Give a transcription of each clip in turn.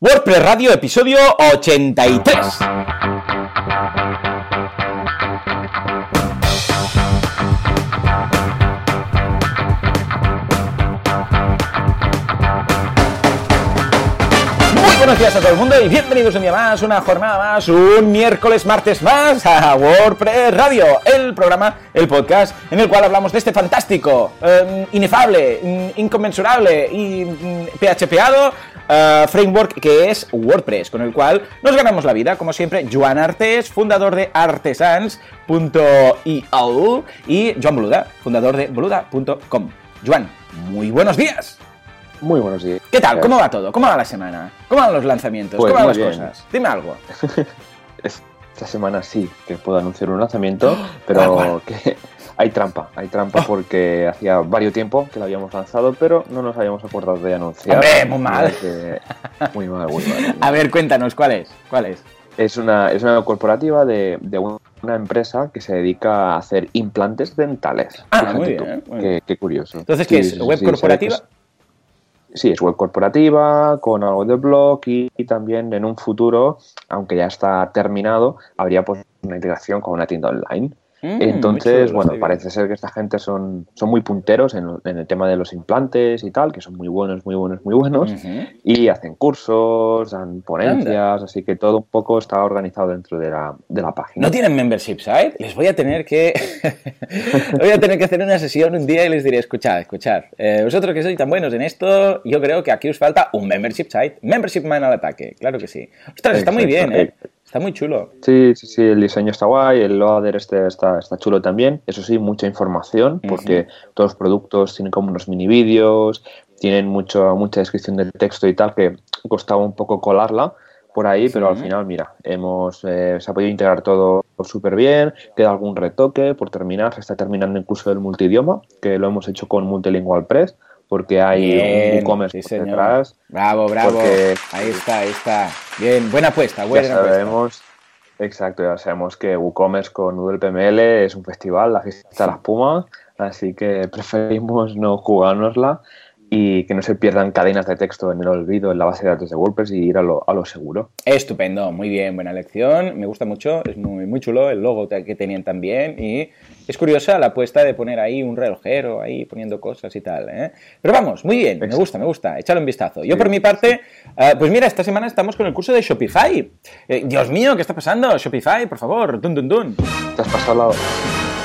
WordPress Radio, episodio 83. Muy buenos días a todo el mundo y bienvenidos un día más, una jornada más, un miércoles, martes más a WordPress Radio, el programa, el podcast en el cual hablamos de este fantástico, eh, inefable, mm, inconmensurable y mm, PHPado eh, framework que es WordPress, con el cual nos ganamos la vida, como siempre, Joan Artes, fundador de artesans.io y Joan Boluda, fundador de boluda.com. Joan, muy buenos días. Muy buenos días. ¿Qué tal? ¿Cómo va todo? ¿Cómo va la semana? ¿Cómo van los lanzamientos? Pues ¿Cómo van las bien. cosas? Dime algo. Esta semana sí que puedo anunciar un lanzamiento, pero ¿Cuál, cuál? que hay trampa. Hay trampa Oh. porque hacía varios tiempo que lo habíamos lanzado, pero no nos habíamos acordado de anunciar. Hombre, muy mal. Que- Muy mal, muy mal. A ver, cuéntanos, ¿cuál es? ¿Cuál es? Es una, es una corporativa de, de una empresa que se dedica a hacer implantes dentales. Ah, muy bien, muy qué, bien. qué curioso. Entonces, ¿qué es? ¿Web ve corporativa? Sí, es web corporativa, con algo de blog y, y también en un futuro, aunque ya está terminado, habría pues una integración con una tienda online. Mm, Entonces, bueno, parece ser que esta gente son, son muy punteros en, en el tema de los implantes y tal, que son muy buenos, muy buenos, muy buenos. Y hacen cursos, dan ponencias, así que todo un poco está organizado dentro de la, de la página. ¿No tienen membership site? Les voy a tener que. voy a tener que hacer una sesión un día y les diré: escuchad, escuchad. eh, vosotros que sois tan buenos en esto, yo creo que aquí os falta un membership site. Membership man al ataque, claro que sí. Ostras, está muy bien, Exacto. ¿eh? Está muy chulo. Sí, sí, sí, el diseño está guay, el loader este está, está chulo también. Eso sí, mucha información, porque todos los productos tienen como unos mini vídeos, tienen mucho, mucha descripción del texto y tal, que costaba un poco colarla por ahí, pero al final, mira, hemos eh, se ha podido integrar todo súper bien, queda algún retoque por terminar, se está terminando incluso el multidioma, que lo hemos hecho con Multilingual Press, porque hay Bien, un sí, detrás. Bravo, bravo. Porque- Ahí está, ahí está. Bien, buena apuesta, Ya buena apuesta. sabemos, exacto, ya sabemos que WooCommerce con Noodle PML es un festival, la fiesta de la espuma, así que preferimos no jugárnosla y que no se pierdan cadenas de texto en el olvido en la base de datos de WordPress y ir a lo, a lo seguro. Estupendo, muy bien, buena lección, me gusta mucho, es muy, muy chulo el logo que tenían también y es curiosa la apuesta de poner ahí un relojero, ahí poniendo cosas y tal. ¿eh? Pero vamos, muy bien, me gusta, me gusta, échale un vistazo. Yo Sí, por mi parte, eh, pues mira, esta semana estamos con el curso de Shopify. Eh, Dios mío, ¿qué está pasando? Shopify, por favor, dun dun dun. Te has pasado, al lado-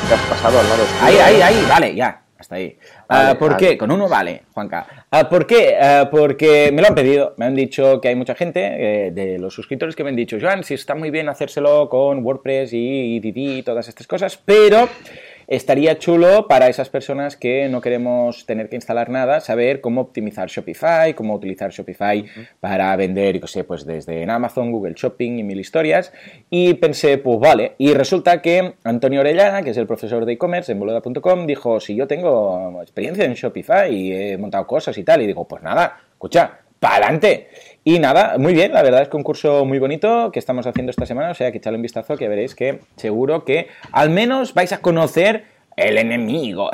te has pasado al lado. Ahí, ahí, ahí, vale, ya, hasta ahí. Ah, ¿Por vale. qué? Con uno vale, Juanca. Ah, ¿Por qué? Ah, porque me lo han pedido. Me han dicho que hay mucha gente eh, de los suscriptores que me han dicho, Joan, sí está muy bien hacérselo con WordPress y EDD y todas estas cosas, pero estaría chulo para esas personas que no queremos tener que instalar nada, saber cómo optimizar Shopify, cómo utilizar Shopify para vender, yo sé, pues desde en Amazon, Google Shopping y mil historias. Y pensé, pues vale. Y resulta que Antonio Orellana, que es el profesor de e-commerce en boluda.com, dijo, si yo tengo experiencia en Shopify y he montado cosas y tal, y digo, pues nada, escucha, para adelante. Y nada, muy bien, la verdad es que un curso muy bonito que estamos haciendo esta semana, o sea que echadle un vistazo que veréis que seguro que al menos vais a conocer el enemigo.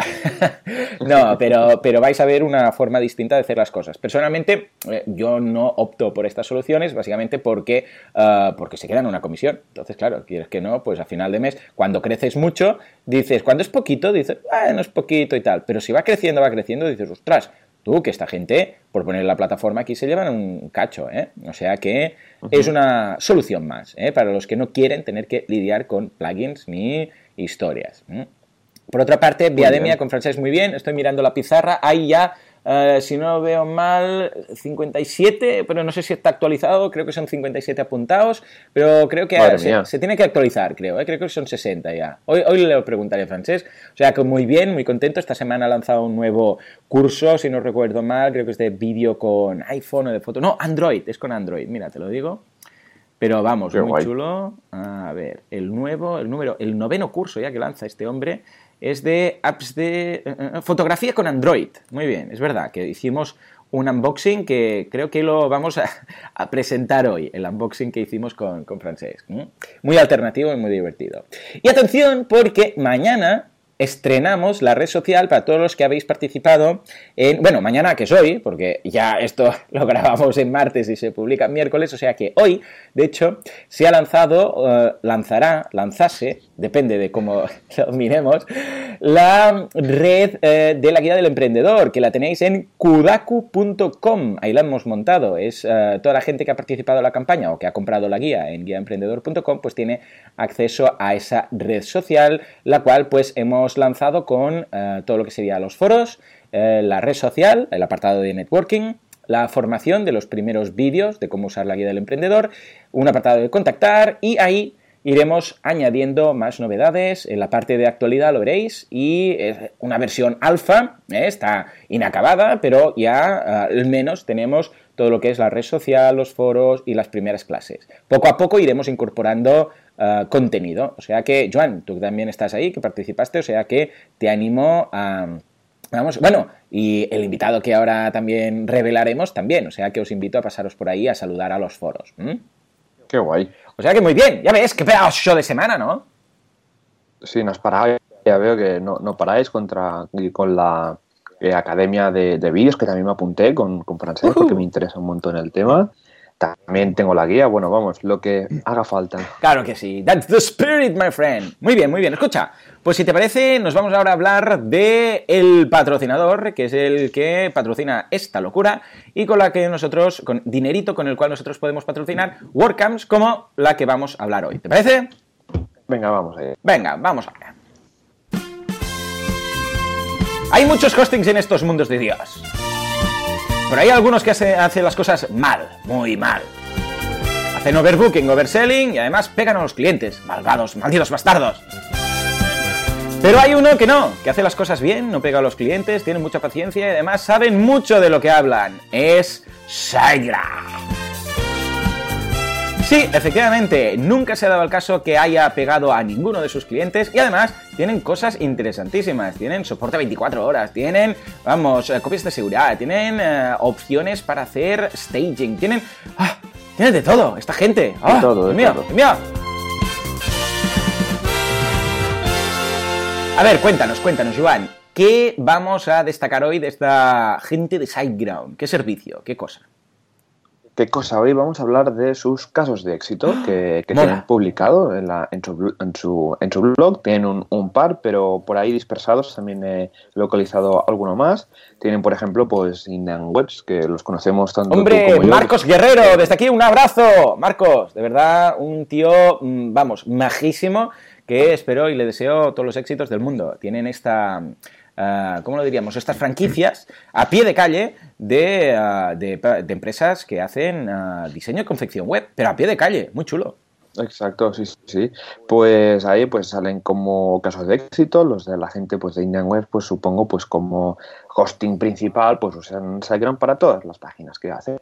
no, pero, pero vais a ver una forma distinta de hacer las cosas. Personalmente, eh, yo no opto por estas soluciones, básicamente porque, ah, porque se quedan una comisión. Entonces, claro, quieres que no, pues a final de mes, cuando creces mucho, dices, cuando es poquito, dices, ah, no es poquito y tal. Pero si va creciendo, va creciendo, dices, ostras, tú, que esta gente, por poner la plataforma aquí, se llevan un cacho, ¿eh? O sea que es una solución más, ¿eh? Para los que no quieren tener que lidiar con plugins ni historias. ¿eh? Por otra parte, Viademia con francés muy bien. Estoy mirando la pizarra. Hay ya, eh, si no veo mal, 57, pero no sé si está actualizado. Creo que son 57 apuntados, pero creo que Madre se, tiene que actualizar, creo. ¿eh? Creo que son 60 ya. Hoy, hoy le preguntaré a francés. O sea que muy bien, muy contento. Esta semana ha lanzado un nuevo curso, si no recuerdo mal. Creo que es de vídeo con iPhone o de foto. No, Android. Es con Android. Mira, te lo digo. Pero vamos, Qué muy guay. chulo. A ver, el nuevo, el número, el noveno curso ya que lanza este hombre es de apps de eh, eh, fotografía con Android. Muy bien, es verdad que hicimos un unboxing que creo que lo vamos a, presentar hoy, el unboxing que hicimos con, con Francesc. Muy alternativo y muy divertido. Y atención, porque mañana estrenamos la red social para todos los que habéis participado en, bueno, mañana que es hoy, porque ya esto lo grabamos en martes y se publica miércoles, o sea que hoy, de hecho, se ha lanzado, eh, lanzará, lanzase, depende de cómo lo miremos, la red eh, de la guía del emprendedor, que la tenéis en kudaku.com, ahí la hemos montado, es eh, toda la gente que ha participado en la campaña o que ha comprado la guía en guiaemprendedor.com, pues tiene acceso a esa red social, la cual pues hemos lanzado con todo lo que sería los foros, la red social, el apartado de networking, la formación de los primeros vídeos de cómo usar la guía del emprendedor, un apartado de contactar y ahí iremos añadiendo más novedades. En la parte de actualidad lo veréis y es una versión alfa, ¿eh? está inacabada, pero ya al menos tenemos todo lo que es la red social, los foros y las primeras clases. Poco a poco iremos incorporando ah, contenido. O sea que, Joan, tú también estás ahí, que participaste, o sea que te animo a Vamos, bueno, y el invitado que ahora también revelaremos también, o sea que os invito a pasaros por ahí a saludar a los foros. Qué guay. O sea que muy bien, ya ves, qué pedazo show de semana, ¿no? Sí, nos paráis, ya veo que no, no paráis contra, con la eh, academia de, vídeos, que también me apunté con, con francés, porque me interesa un montón el tema. También tengo la guía, bueno, vamos, lo que haga falta. Claro que sí. That's the spirit, my friend. Muy bien, muy bien. Escucha, pues si te parece, nos vamos ahora a hablar de el patrocinador, que es el que patrocina esta locura y con la que nosotros, con dinerito con el cual nosotros podemos patrocinar WordCamps como la que vamos a hablar hoy. ¿Te parece? Venga, vamos allá. Venga, vamos allá. Hay muchos hostings en estos mundos de Dios. Pero hay algunos que hacen las cosas mal, muy mal. Hacen overbooking, overselling y además pegan a los clientes. Malvados, malditos bastardos. Pero hay uno que no, que hace las cosas bien, no pega a los clientes, tiene mucha paciencia y además saben mucho de lo que hablan. Es SiteGround. Sí, efectivamente, nunca se ha dado el caso que haya pegado a ninguno de sus clientes y además tienen cosas interesantísimas. Tienen soporte 24 horas, tienen, vamos, eh, copias de seguridad, tienen eh, opciones para hacer staging, tienen... ¡Ah! Tienen de todo, esta gente. ¡Ah! De todo, de mío, todo. mío. A ver, cuéntanos, cuéntanos, Joan. ¿Qué vamos a destacar hoy de esta gente de SiteGround? ¿Qué servicio? ¿Qué cosa? ¿Qué cosa? Hoy vamos a hablar de sus casos de éxito que, que han publicado en, su, en, su, blog. Tienen un, par, pero por ahí dispersados también he localizado alguno más. Tienen, por ejemplo, pues Indian Webs, que los conocemos tanto ¡Hombre! Como Marcos Guerrero, desde aquí un abrazo. Marcos, de verdad, un tío, mm, vamos, majísimo, que espero y le deseo todos los éxitos del mundo. Tienen esta Ah, ¿cómo lo diríamos? Estas franquicias a pie de calle de, ah, empresas que hacen ah, diseño y confección web, pero a pie de calle, muy chulo. Exacto, sí, sí. Pues ahí pues salen como casos de éxito, los de la gente pues de Indian Web, pues supongo pues como hosting principal, pues usan SiteGround para todas las páginas que hacen.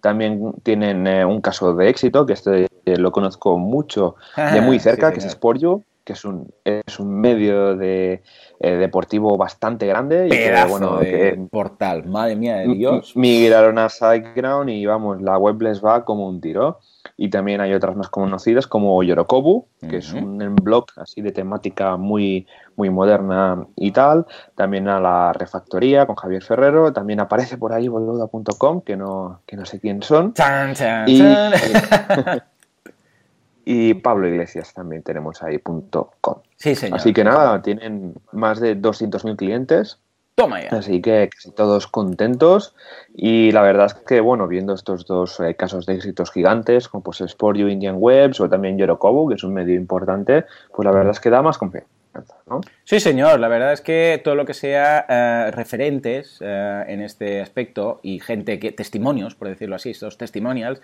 También tienen eh, un caso de éxito, que este eh, lo conozco mucho de muy cerca, que es Sportio, que es un, es un medio de, eh, deportivo bastante grande. y que, bueno, de portal, madre mía de Dios. Migraron a SiteGround y vamos, la web les va como un tiro. Y también hay otras más conocidas como Yorokobu, que es un blog así de temática muy, muy moderna y tal. También a la refactoría con Javier Ferrero. También aparece por ahí boluda.com, que no, que no sé quién son. y, y Pablo Iglesias también tenemos ahí punto .com. Sí, señor. Así que nada, tienen más de 200.000 clientes. Toma ya. Así que casi todos contentos. Y la verdad es que, bueno, viendo estos dos eh, casos de éxitos gigantes, como pues Sport You Indian Webs o también Yorokobu, que es un medio importante, pues la verdad es que da más confianza. ¿No? Sí, señor. La verdad es que todo lo que sea eh, referentes eh, en este aspecto y gente que, testimonios, por decirlo así, estos testimonials,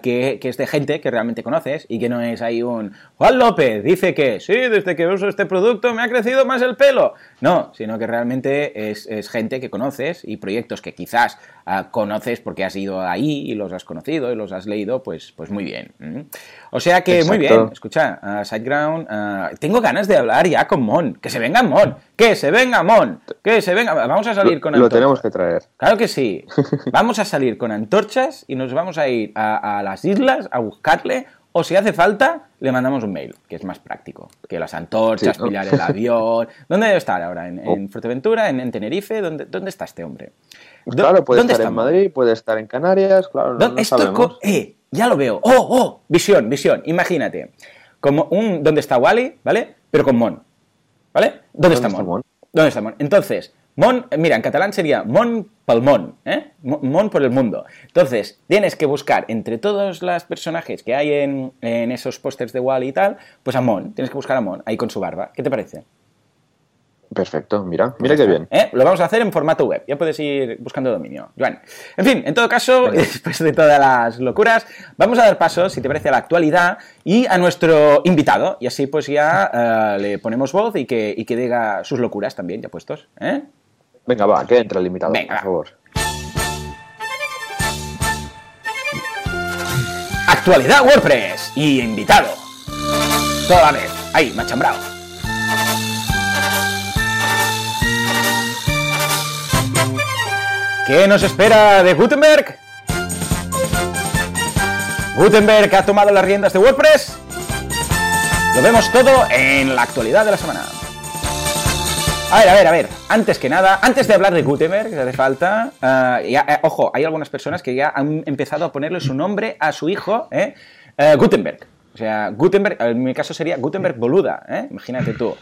que, es de gente que realmente conoces y que no es ahí un Juan López dice que sí, desde que uso este producto me ha crecido más el pelo. No, sino que realmente es, gente que conoces y proyectos que quizás conoces porque has ido ahí y los has conocido y los has leído, pues, pues muy bien. O sea que muy bien, escucha, uh, SiteGround, ah, tengo ganas de hablar ya con Mon, que se venga Mon, que se venga Mon, que se venga, vamos a salir con Lo tenemos que traer. Claro que sí, vamos a salir con antorchas y nos vamos a ir a a, las islas a buscarle o si hace falta, le mandamos un mail, que es más práctico. Que las antorchas, pillar el avión. ¿Dónde debe estar ahora? ¿En, oh. Fuerteventura? ¿En, Tenerife? ¿Dónde, ¿Dónde está este hombre? Claro, puede estar en Madrid, puede estar en Canarias, claro. No, esto eh, ya lo veo. ¡Oh, oh! Visión, visión. Imagínate. Como un ¿Dónde está Wally? ¿Vale? Pero con Mon. ¿Vale? ¿Dónde, está, Mon? ¿Dónde está Mon? Entonces, Mon, mira, en catalán sería Mon palmón, ¿eh? Mon por el mundo. Entonces, tienes que buscar entre todos los personajes que hay en, en esos pósters de Wally y tal, pues a Mon, tienes que buscar a Mon, ahí con su barba. ¿Qué te parece? Perfecto, mira, mira qué bien. ¿Eh? Lo vamos a hacer en formato web, ya puedes ir buscando dominio. Joan. En fin, en todo caso, después de todas las locuras, vamos a dar paso, si te parece, a la actualidad y a nuestro invitado. Y así pues ya eh, le ponemos voz y que, y que diga sus locuras también, ya puestos. ¿eh? Venga, va, que entre el invitado, Venga, por favor. Actualidad WordPress y invitado. Toda la vez. Ahí, machambrado. ¿Qué nos espera de Gutenberg? Gutenberg ha tomado las riendas de WordPress. Lo vemos todo en la actualidad de la semana. A ver, a ver, a ver. Antes que nada, antes de hablar de Gutenberg, que hace falta. Eh, eh, ojo, hay algunas personas que ya han empezado a ponerle su nombre a su hijo, ¿eh? Gutenberg. O sea, Gutenberg, en mi caso sería Gutenberg boluda, ¿eh? imagínate tú.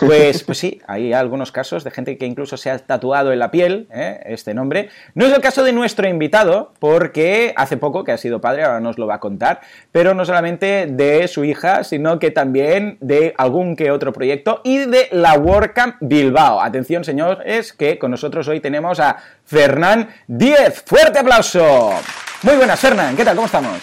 Pues, pues sí, hay algunos casos de gente que incluso se ha tatuado en la piel ¿eh? este nombre. No es el caso de nuestro invitado, porque hace poco que ha sido padre, ahora nos lo va a contar, pero no solamente de su hija, sino que también de algún que otro proyecto y de la WordCamp Bilbao. Atención, señores, que con nosotros hoy tenemos a Fernán Díez. ¡Fuerte aplauso! Muy buenas, Fernán, ¿qué tal? ¿Cómo estamos?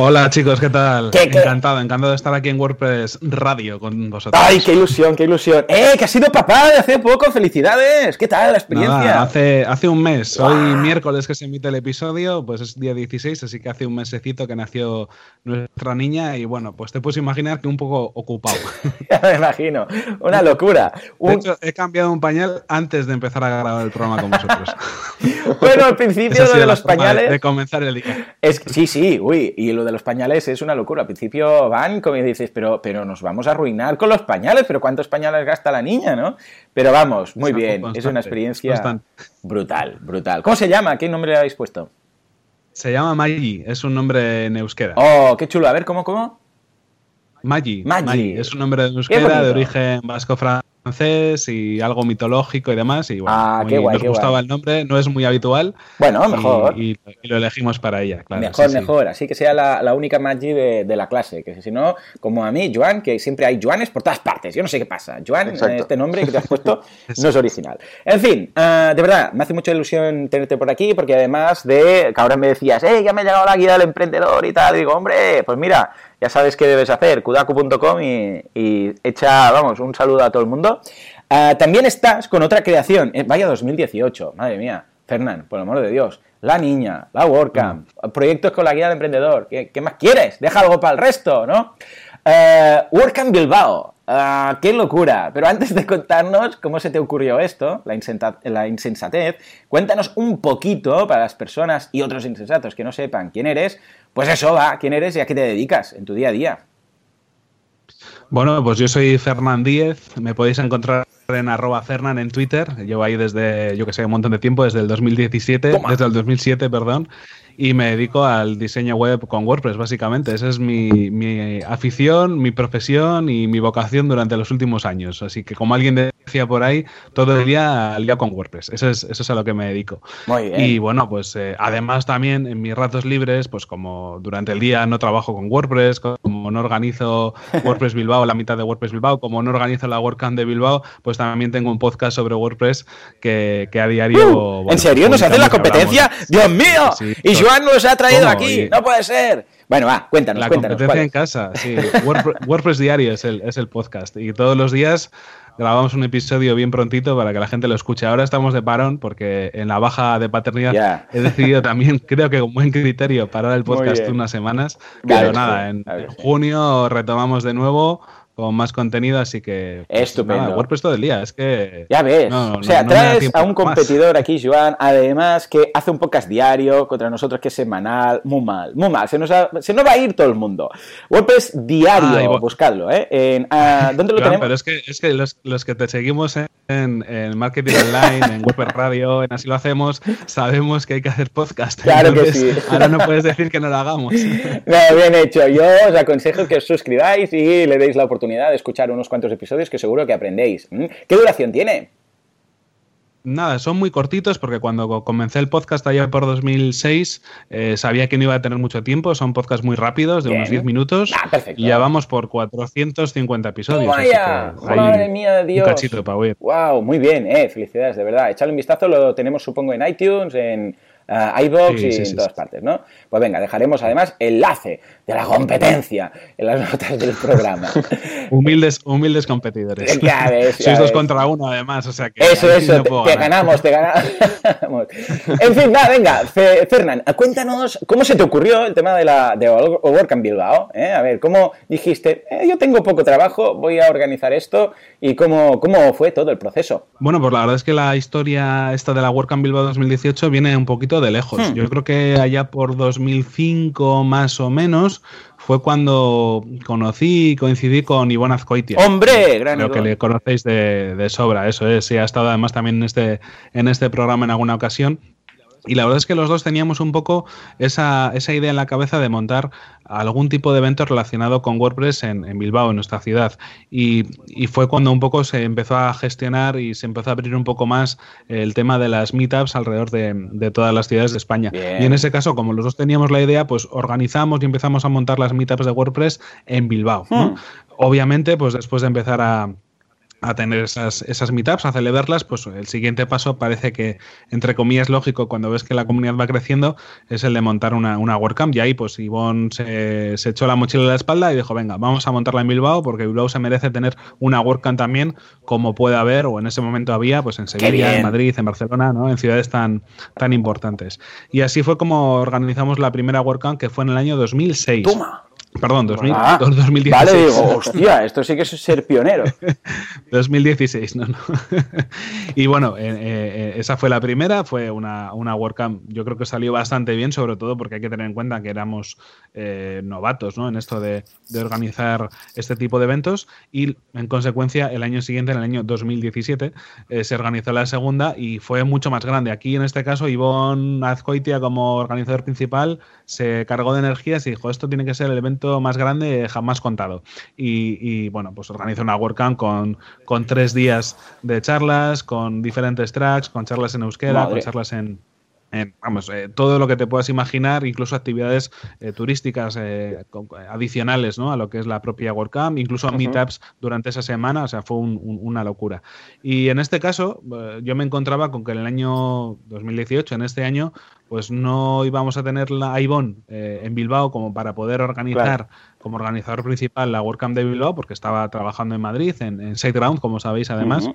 Hola chicos, ¿qué tal? Encantado, encantado de estar aquí en WordPress Radio con vosotros. ¡Ay, qué ilusión, qué ilusión! ¡Eh, que has sido papá de hace poco! ¡Felicidades! ¿Qué tal la experiencia? hace, hace un mes, hoy miércoles que se emite el episodio, pues es día 16, así que hace un mesecito que nació nuestra niña y bueno, pues te puedes imaginar que un poco ocupado. ya me imagino, una locura. De hecho, he cambiado un pañal antes de empezar a grabar el programa con vosotros. bueno, al principio lo de los pañales... De, comenzar el día. Es, sí, sí, uy, y lo de los pañales es una locura. Al principio van, como dices, pero, pero nos vamos a arruinar con los pañales, pero ¿cuántos pañales gasta la niña, no? Pero vamos, muy bien, es una experiencia brutal, brutal. ¿Cómo se llama? ¿Qué nombre le habéis puesto? Se llama Magi, es un nombre en euskera. Oh, qué chulo. A ver, ¿cómo, cómo? Magi. Magi. Es un nombre en euskera de origen vasco-francés francés y algo mitológico y demás. Y bueno, ah, nos gustaba el nombre, no es muy habitual. Bueno, mejor. Y, lo elegimos para ella, claro. Mejor, mejor. Así que sea la, única Maggi de, la clase. Que si no, como a mí, Joan, que siempre hay Joanes por todas partes. Yo no sé qué pasa. Joan, este nombre que te has puesto no es original. En fin, ah, de verdad, me hace mucha ilusión tenerte por aquí porque además de que ahora me decías, eh, ya me ha llegado la guía del emprendedor y tal. digo, hombre, pues mira, ya sabes qué debes hacer, kudaku.com y, echa, vamos, un saludo a todo el mundo. Ah, también estás con otra creación, eh, vaya 2018, madre mía, Fernán, por el amor de Dios. La niña, la WordCamp, mm. proyectos con la guía del emprendedor. ¿Qué, más quieres? Deja algo para el resto, ¿no? Uh, WordCamp Bilbao. Ah, ¡Qué locura! Pero antes de contarnos cómo se te ocurrió esto, la, la, insensatez, cuéntanos un poquito para las personas y otros insensatos que no sepan quién eres, pues eso va, quién eres y a qué te dedicas en tu día a día. Bueno, pues yo soy Fernán Díez, me podéis encontrar en arroba Fernan en Twitter, llevo ahí desde, yo que sé, un montón de tiempo, desde el 2017, desde el 2007, perdón, y me dedico al diseño web con WordPress, básicamente. Esa es mi, mi, afición, mi profesión y mi vocación durante los últimos años. Así que, como alguien decía por ahí, todo el día al día con WordPress. Eso es, eso es a lo que me dedico. Muy bien. Y bueno, pues eh, además también en mis ratos libres, pues como durante el día no trabajo con WordPress, como no organizo WordPress Bilbao, la mitad de WordPress Bilbao, como no organizo la WordCamp de Bilbao, pues también tengo un podcast sobre WordPress que, que a diario... Uh, ¿En serio? ¿Nos hace la competencia? ¡Dios mío! y Joan nos ha traído aquí. No puede ser. Bueno, va, cuéntanos, la cuéntanos. competencia en casa, sí. WordPress, Diario es el, es el podcast. Y todos los días grabamos un episodio bien prontito para que la gente lo escuche. Ahora estamos de parón porque en la baja de paternidad he decidido también, creo que con buen criterio, parar el podcast unas semanas. Pero nada, en junio retomamos de nuevo con más contenido, así que... Pues, Estupendo. WordPress todo el día, es que... Ya ves, o sea, traes a un competidor aquí, Joan, además que hace un podcast diario contra nosotros que es semanal, muy mal, muy mal, se nos, se nos va a ir todo el mundo. WordPress diario, ah, buscadlo, ¿eh? En, ah, ¿Dónde lo tenemos? Pero es que, es que los, los que te seguimos en, en, Marketing Online, en WordPress Radio, en Así lo hacemos, sabemos que hay que hacer podcast. Claro que sí. Ahora no puedes decir que no lo hagamos. No, bien hecho. Yo os aconsejo que os suscribáis y le deis la oportunidad de escuchar unos cuantos episodios que seguro que aprendéis. ¿Qué duración tiene? Nada, son muy cortitos porque cuando comencé el podcast allá por 2006 eh, sabía que no iba a tener mucho tiempo. Son podcasts muy rápidos, de unos 10 minutos. Ah, y ya vamos por 450 episodios. ¡Vaya! ¡Madre mía de Dios! Un cachito para ¡Wow! Muy bien, eh. Felicidades, de verdad. Echadle un vistazo, lo tenemos supongo en iTunes, en uh, iBox y en todas partes, ¿no? Pues venga, dejaremos además enlace de la competencia en las notas del programa. humildes, humildes competidores. Ya ves, Sois dos contra uno, además, o sea que. Eso, eso, te, ganamos, te ganamos. en fin, va, venga, Fernán, cuéntanos cómo se te ocurrió el tema de la de Work Bilbao. ¿eh? A ver, cómo dijiste, eh, yo tengo poco trabajo, voy a organizar esto y cómo, cómo fue todo el proceso. Bueno, pues la verdad es que la historia esta de la Work Bilbao 2018 viene un poquito de lejos. Hmm. Yo creo que allá por 2005 más o menos fue cuando conocí y coincidí con Ivonne Azcoitia. ¡Hombre! Gran Creo que le conocéis de, de, sobra, eso es. Sí, ha estado además también en este, en este programa en alguna ocasión. Y la verdad es que los dos teníamos un poco esa, esa, idea en la cabeza de montar algún tipo de evento relacionado con WordPress en, Bilbao, en nuestra ciudad. Y, fue cuando un poco se empezó a gestionar y se empezó a abrir un poco más el tema de las meetups alrededor de, todas las ciudades de España. Y en ese caso, como los dos teníamos la idea, pues organizamos y empezamos a montar las meetups de WordPress en Bilbao. Hmm. Obviamente, pues después de empezar a a tener esas, esas meetups, a celebrarlas, pues el siguiente paso parece que, entre comillas, lógico, cuando ves que la comunidad va creciendo, es el de montar una, una WordCamp. Y ahí, pues Ivonne se, se, echó la mochila a la espalda y dijo, venga, vamos a montarla en Bilbao, porque Bilbao se merece tener una WordCamp también, como puede haber, o en ese momento había, pues en Sevilla, en Madrid, en Barcelona, ¿no? en ciudades tan, tan importantes. Y así fue como organizamos la primera WordCamp, que fue en el año 2006. ¡Toma! Perdón, 2016. Vale, digo, hostia, esto sí que es ser pionero. 2016, no, no. y bueno, eh, eh, esa fue la primera, fue una, una WordCamp, yo creo que salió bastante bien, sobre todo porque hay que tener en cuenta que éramos eh, novatos ¿no? en esto de, de, organizar este tipo de eventos y en consecuencia el año siguiente, en el año 2017, se organizó la segunda y fue mucho más grande. Aquí en este caso, Ivonne Azcoitia como organizador principal se cargó de energías y dijo, esto tiene que ser el evento más grande jamás contado. Y, bueno, pues organiza una WordCamp con, con tres días de charlas, con diferentes tracks, con charlas en euskera, con charlas en, vamos, eh, todo lo que te puedas imaginar, incluso actividades eh, turísticas eh, adicionales ¿no? a lo que es la propia WordCamp, incluso meetups durante esa semana, o sea, fue una locura. Y en este caso, yo me encontraba con que en el año 2018, en este año, pues no íbamos a tener la Ivonne en Bilbao como para poder organizar como organizador principal la WordCamp de Bilbao, porque estaba trabajando en Madrid, en, en SiteGround, como sabéis además.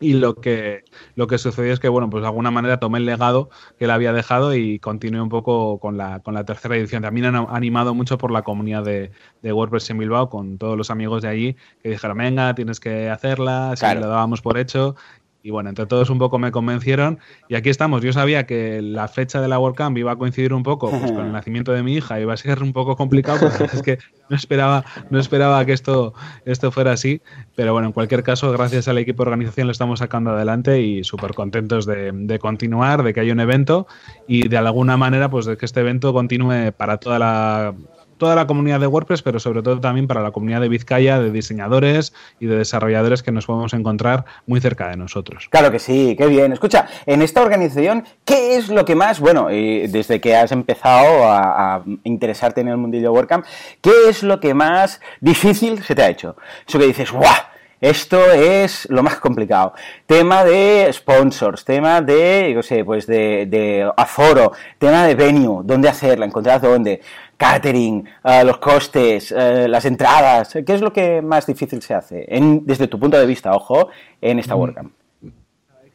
Y lo que, lo que sucedió es que, bueno, pues de alguna manera tomé el legado que él había dejado y continué un poco con la, con la tercera edición. También han animado mucho por la comunidad de, de, WordPress en Bilbao, con todos los amigos de allí que dijeron, venga, tienes que hacerla, si lo dábamos por hecho. Y bueno, entre todos un poco me convencieron y aquí estamos. Yo sabía que la fecha de la WordCamp iba a coincidir un poco pues, con el nacimiento de mi hija, iba a ser un poco complicado, pero es que no esperaba, no esperaba que esto, esto fuera así. Pero bueno, en cualquier caso, gracias al equipo de organización lo estamos sacando adelante y súper contentos de, de, continuar, de que haya un evento y de alguna manera pues de que este evento continúe para toda la toda la comunidad de WordPress, pero sobre todo también para la comunidad de Vizcaya, de diseñadores y de desarrolladores que nos podemos encontrar muy cerca de nosotros. Claro que sí, qué bien. Escucha, en esta organización, ¿qué es lo que más, bueno, desde que has empezado a, interesarte en el mundillo WordCamp, qué es lo que más difícil se te ha hecho? Eso que dices, ¡guau! Esto es lo más complicado. Tema de sponsors, tema de, yo sé, pues de, de aforo, tema de venue, dónde hacerla, encontrar dónde catering, uh, los costes, uh, las entradas. ¿Qué es lo que más difícil se hace, en, desde tu punto de vista, ojo, en esta mm. WordCamp?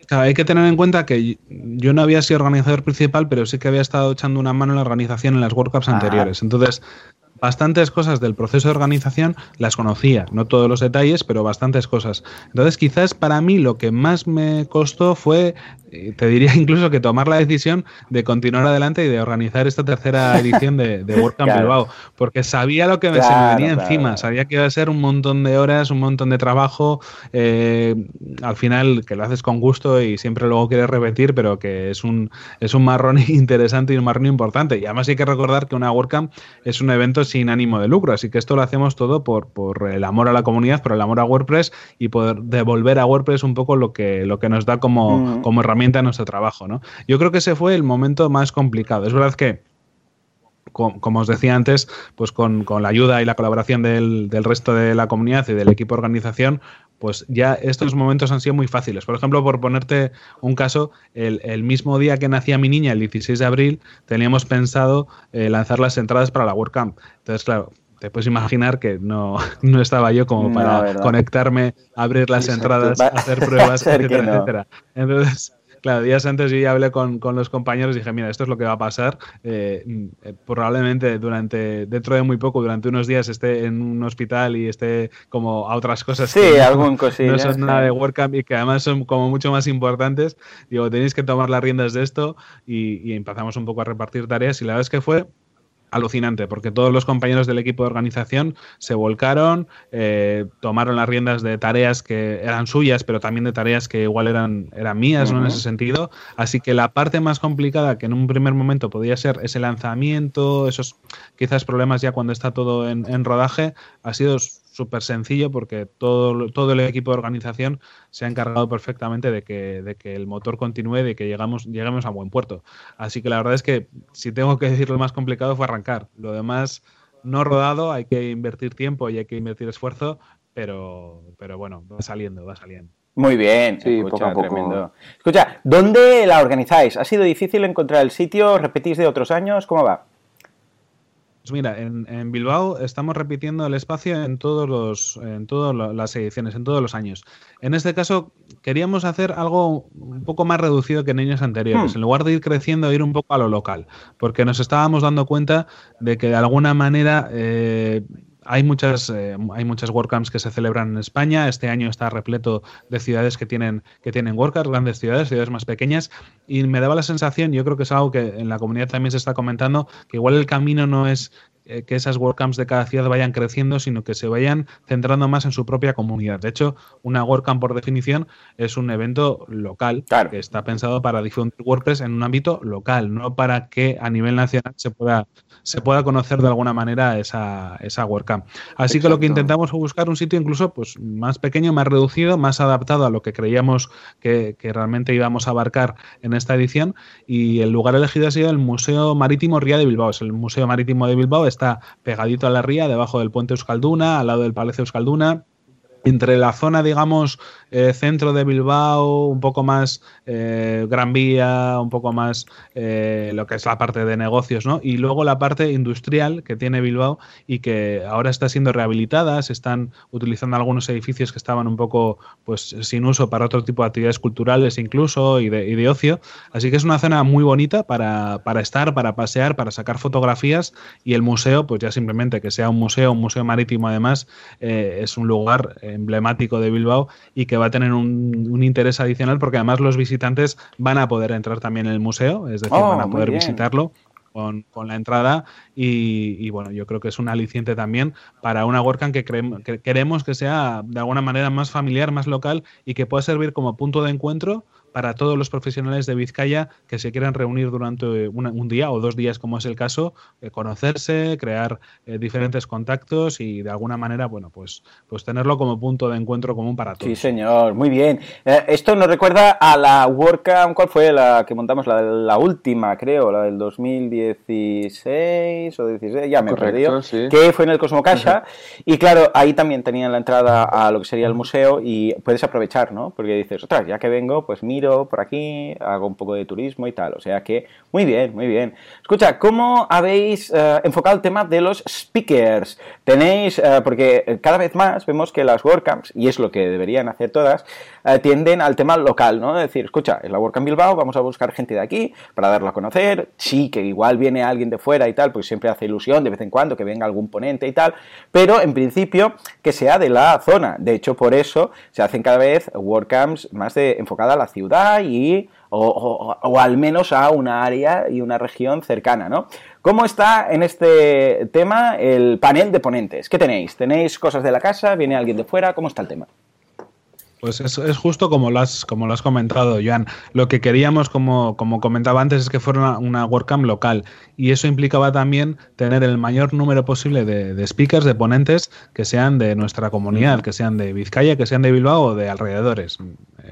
hay que tener en cuenta que yo no había sido organizador principal, pero sí que había estado echando una mano en la organización en las WordCamps ah. anteriores. Entonces, bastantes cosas del proceso de organización las conocía, no todos los detalles, pero bastantes cosas. Entonces, quizás para mí lo que más me costó fue, eh, te diría incluso que tomar la decisión de continuar adelante y de organizar esta tercera edición de, de WordCamp Bilbao, porque sabía lo que me, se me venía encima, sabía que iba a ser un montón de horas, un montón de trabajo, eh, al final que lo haces con gusto y siempre luego quieres repetir, pero que es un, es un marrón interesante y un marrón importante. Y además hay que recordar que una WordCamp es un evento sin ánimo de lucro, así que esto lo hacemos todo por, por el amor a la comunidad, por el amor a WordPress y poder devolver a WordPress un poco lo que, lo que nos da como, mm. como herramienta en nuestro trabajo. ¿no? Yo creo que ese fue el momento más complicado. Es verdad que como os decía antes, pues con, la ayuda y la colaboración del, del, resto de la comunidad y del equipo de organización, pues ya estos momentos han sido muy fáciles. Por ejemplo, por ponerte un caso, el, mismo día que nacía mi niña, el 16 de abril, teníamos pensado eh, lanzar las entradas para la WordCamp. Entonces, claro, te puedes imaginar que no, no estaba yo como para conectarme, abrir las entradas, hacer pruebas, etcétera, etcétera. Entonces, Claro, días antes yo ya hablé con, los compañeros y dije, mira, esto es lo que va a pasar. Eh, eh, probablemente durante, dentro de muy poco, durante unos días esté en un hospital y esté como a otras cosas. Sí, que algún No son nada de WordCamp y que además son como mucho más importantes. Digo, tenéis que tomar las riendas de esto y, y empezamos un poco a repartir tareas y la verdad es que fue alucinante, porque todos los compañeros del equipo de organización se volcaron, eh, tomaron las riendas de tareas que eran suyas, pero también de tareas que igual eran, eran mías, ¿no? En ese sentido. Así que la parte más complicada que en un primer momento podía ser ese lanzamiento, esos quizás problemas ya cuando está todo en, en rodaje, ha sido súper sencillo porque todo, todo el equipo de organización se ha encargado perfectamente de que, de que el motor continúe, de que llegamos, lleguemos a buen puerto. Así que la verdad es que si tengo que decir lo más complicado fue arrancar. Lo demás no rodado, hay que invertir tiempo y hay que invertir esfuerzo, pero, pero bueno, va saliendo, va saliendo. Muy bien, sí, escucha, tremendo. Escucha, ¿dónde la organizáis? ¿Ha sido difícil encontrar el sitio? ¿Repetís de otros años? ¿Cómo va? Pues mira, en, Bilbao estamos repitiendo el espacio en todos los, en todas las ediciones, en todos los años. En este caso, queríamos hacer algo un poco más reducido que en años anteriores. Hmm. En lugar de ir creciendo, ir un poco a lo local. Porque nos estábamos dando cuenta de que de alguna manera eh, hay muchas, eh, hay muchas WordCamps que se celebran en España. Este año está repleto de ciudades que tienen, que tienen WordCamps, grandes ciudades, ciudades más pequeñas. Y me daba la sensación, yo creo que es algo que en la comunidad también se está comentando, que igual el camino no es eh, que esas WordCamps de cada ciudad vayan creciendo, sino que se vayan centrando más en su propia comunidad. De hecho, una WordCamp por definición es un evento local que está pensado para difundir WordPress en un ámbito local, no para que a nivel nacional se pueda, se pueda conocer de alguna manera esa, esa WordCamp. Así que lo que intentamos fue buscar un sitio incluso pues, más pequeño, más reducido, más adaptado a lo que creíamos que, que realmente íbamos a abarcar en esta edición y el lugar elegido ha sido el Museo Marítimo Ría de Bilbao. Es el Museo Marítimo de Bilbao está pegadito a la ría, debajo del puente Euskalduna, al lado del Palacio Euskalduna entre la zona, digamos, eh, centro de Bilbao, un poco más eh, Gran Vía, un poco más eh, lo que es la parte de negocios, ¿no? Y luego la parte industrial que tiene Bilbao y que ahora está siendo rehabilitada, se están utilizando algunos edificios que estaban un poco, pues, sin uso para otro tipo de actividades culturales incluso y de, y de ocio. Así que es una zona muy bonita para, para estar, para pasear, para sacar fotografías y el museo, pues ya simplemente que sea un museo, un museo marítimo además, es un lugar emblemático de Bilbao y que va a tener un, interés adicional porque además los visitantes van a poder entrar también en el museo, es decir, van a oh, poder visitarlo con, la entrada y, bueno, yo creo que es un aliciente también para una WordCamp que, que, queremos que sea de alguna manera más familiar, más local y que pueda servir como punto de encuentro para todos los profesionales de Vizcaya que se quieran reunir durante un día o dos días, como es el caso, eh, conocerse, crear eh, diferentes contactos y de alguna manera, bueno, pues, pues tenerlo como punto de encuentro común para todos. Sí, señor, muy bien. Eh, esto nos recuerda a la WordCamp, ¿cuál fue la que montamos? La, la última, creo, la del 2016 o 16, ya me he perdido, que fue en el Cosmo Casa. Y claro, ahí también tenían la entrada a lo que sería el museo y puedes aprovechar, ¿no? Porque dices, ostras, ya que vengo, pues mira por aquí, hago un poco de turismo y tal. O sea que, muy bien, muy bien. Escucha, ¿cómo habéis eh, enfocado el tema de los speakers? Tenéis, eh, porque cada vez más vemos que las WordCamps, y es lo que deberían hacer todas, eh, tienden al tema local, ¿no? Es decir, escucha, es la WordCamp Bilbao, vamos a buscar gente de aquí para darlo a conocer. Sí, que igual viene alguien de fuera y tal, pues siempre hace ilusión de vez en cuando que venga algún ponente y tal, pero en principio que sea de la zona. De hecho, por eso se hacen cada vez WordCamps más de, enfocada a la ciudad y o, al menos a una área y una región cercana, ¿no? ¿Cómo está en este tema el panel de ponentes? ¿Qué tenéis? ¿Tenéis cosas de la casa? ¿Viene alguien de fuera? ¿Cómo está el tema? Pues es, justo como lo, has, como has comentado, Joan. Lo que queríamos, como, como comentaba antes, es que fuera una, una WordCamp local. Y eso implicaba también tener el mayor número posible de, speakers, de ponentes, que sean de nuestra comunidad, que sean de Vizcaya, que sean de Bilbao o de alrededores.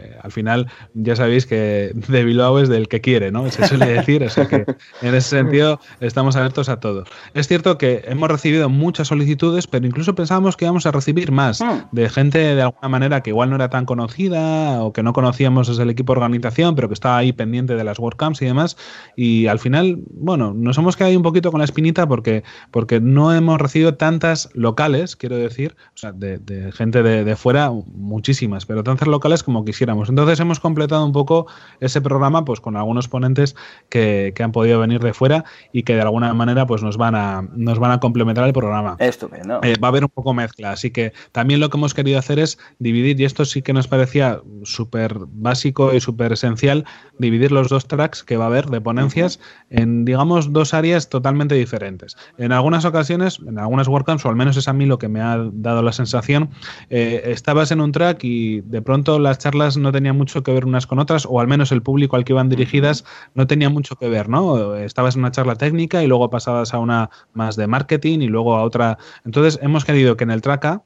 Eh, al final, ya sabéis que de Bilbao es del que quiere, ¿no? Se suele decir. o sea que en ese sentido estamos abiertos a todo. Es cierto que hemos recibido muchas solicitudes, pero incluso pensábamos que íbamos a recibir más ah. de gente de alguna manera que igual no era tan conocida o que no conocíamos desde el equipo de organización, pero que estaba ahí pendiente de las WordCamps y demás. Y al final, bueno, nos hemos quedado ahí un poquito con la espinita porque, porque no hemos recibido tantas locales, quiero decir, o sea, de, gente de, fuera, muchísimas, pero tantas locales como quisiéramos. Entonces hemos completado un poco ese programa pues con algunos ponentes que, han podido venir de fuera y que de alguna manera pues nos van a, nos van a complementar el programa. Estupendo. Eh, va a haber un poco mezcla, así que también lo que hemos querido hacer es dividir, y esto sí que nos parecía súper básico y súper esencial dividir los dos tracks que va a haber de ponencias en, digamos, dos áreas totalmente diferentes. En algunas ocasiones, en algunas WordCamps, o al menos es a mí lo que me ha dado la sensación, eh, estabas en un track y de pronto las charlas no tenían mucho que ver unas con otras, o al menos el público al que iban dirigidas no tenía mucho que ver, ¿no? Estabas en una charla técnica y luego pasabas a una más de marketing y luego a otra. Entonces, hemos querido que en el track A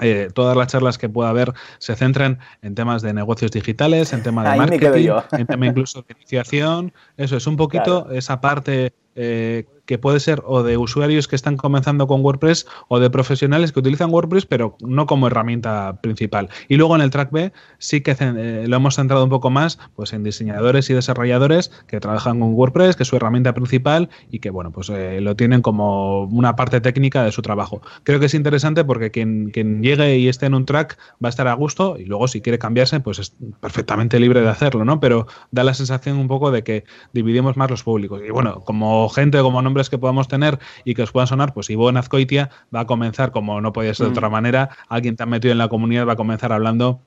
eh, todas las charlas que pueda haber se centren en temas de negocios digitales, en temas de marketing, en temas incluso de iniciación. Eso es un poquito esa parte eh, que puede ser o de usuarios que están comenzando con WordPress o de profesionales que utilizan WordPress, pero no como herramienta principal. Y luego en el track B sí que eh, lo hemos centrado un poco más pues en diseñadores y desarrolladores que trabajan con WordPress, que es su herramienta principal y que bueno, pues eh, lo tienen como una parte técnica de su trabajo. Creo que es interesante porque quien, quien llegue y esté en un track va a estar a gusto y luego si quiere cambiarse, pues es perfectamente libre de hacerlo, ¿no? Pero da la sensación un poco de que dividimos más los públicos. Y bueno, como gente, como nombre que podamos tener y que os puedan sonar, pues Ivonne Azcoitia va a comenzar, como no podía ser de otra mm. manera, alguien tan metido en la comunidad va a comenzar hablando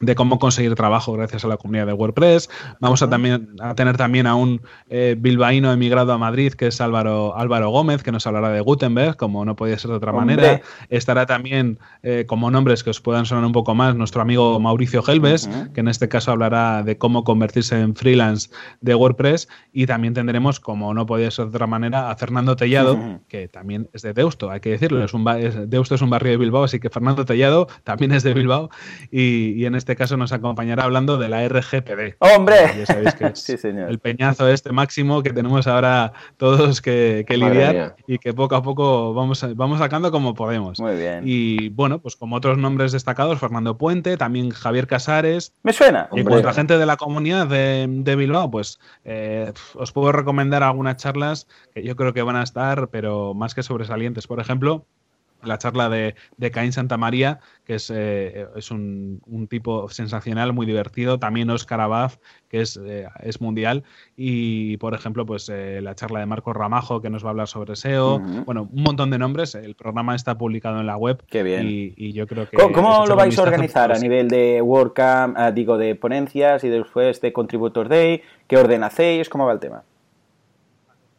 de cómo conseguir trabajo gracias a la comunidad de WordPress. Vamos a, también, a tener también a un eh, bilbaíno emigrado a Madrid, que es Álvaro, Álvaro Gómez, que nos hablará de Gutenberg, como no podía ser de otra manera. Estará también, eh, como nombres que os puedan sonar un poco más, nuestro amigo Mauricio Gelbes, que en este caso hablará de cómo convertirse en freelance de WordPress. Y también tendremos, como no podía ser de otra manera, a Fernando Tellado, que también es de Deusto, hay que decirlo. Es un, Deusto es un barrio de Bilbao, así que Fernando Tellado también es de Bilbao. Y, y en este este caso nos acompañará hablando de la RGPD. ¡Hombre! Ya sabéis que es el peñazo este máximo que tenemos ahora todos que, lidiar y que poco a poco vamos, vamos sacando como podemos. Muy bien. Y bueno, pues como otros nombres destacados, Fernando Puente, también Javier Casares. Me suena. Y a gente de la comunidad de, Bilbao, pues eh, os puedo recomendar algunas charlas que yo creo que van a estar, pero más que sobresalientes. Por ejemplo, la charla de, de Caín Santa María, que es, eh, es un, tipo sensacional, muy divertido. También Oscar Abad, que es, eh, es mundial. Y, por ejemplo, pues eh, la charla de Marcos Ramajo, que nos va a hablar sobre SEO. Bueno, un montón de nombres. El programa está publicado en la web. Qué bien. Y, yo creo que... ¿Cómo, lo vais a organizar a nivel de WordCamp, ah, digo, de ponencias y después de Contributor Day? ¿Qué orden hacéis? ¿Cómo va el tema?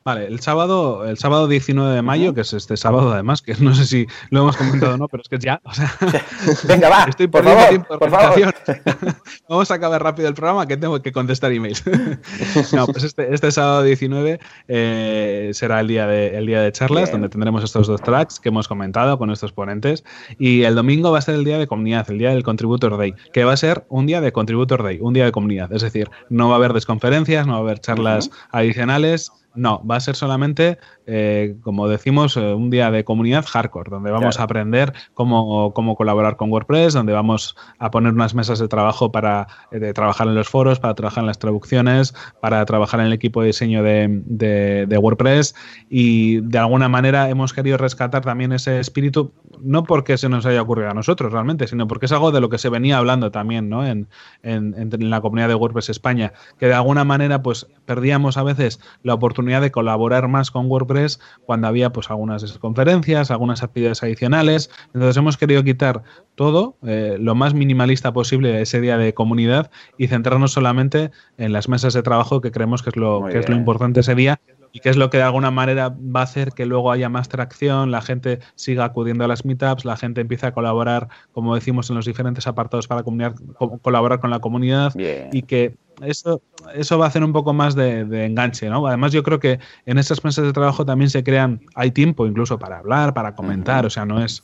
Vale, el sábado, el sábado 19 de mayo, que es este sábado además, que no sé si lo hemos comentado o no, pero es que ya, o sea, venga, va, estoy por favor, tiempo por favor. Vamos a acabar rápido el programa que tengo que contestar emails. no, pues este, este sábado 19 eh, será el día de, el día de charlas, donde tendremos estos dos tracks que hemos comentado con estos ponentes. Y el domingo va a ser el día de comunidad, el día del Contributor Day, que va a ser un día de Contributor Day, un día de comunidad. Es decir, no va a haber desconferencias, no va a haber charlas adicionales, no, va a ser solamente, eh, como decimos, eh, un día de comunidad hardcore, donde vamos a aprender cómo, colaborar con WordPress, donde vamos a poner unas mesas de trabajo para eh, trabajar en los foros, para trabajar en las traducciones, para trabajar en el equipo de diseño de, WordPress y de alguna manera hemos querido rescatar también ese espíritu no porque se nos haya ocurrido a nosotros realmente, sino porque es algo de lo que se venía hablando también ¿no? en, la comunidad de WordPress España, que de alguna manera pues perdíamos a veces la oportunidad de colaborar más con WordPress cuando había pues algunas conferencias, algunas actividades adicionales. Entonces hemos querido quitar todo, eh, lo más minimalista posible ese día de comunidad y centrarnos solamente en las mesas de trabajo que creemos que es lo, que es lo importante ese día y que es lo que de alguna manera va a hacer que luego haya más tracción, la gente siga acudiendo a las meetups, la gente empieza a colaborar, como decimos, en los diferentes apartados para colaborar con la comunidad y que eso, eso va a hacer un poco más de, enganche, ¿no? Además, yo creo que en estas mesas de trabajo también se crean, hay tiempo incluso para hablar, para comentar, o sea, no es,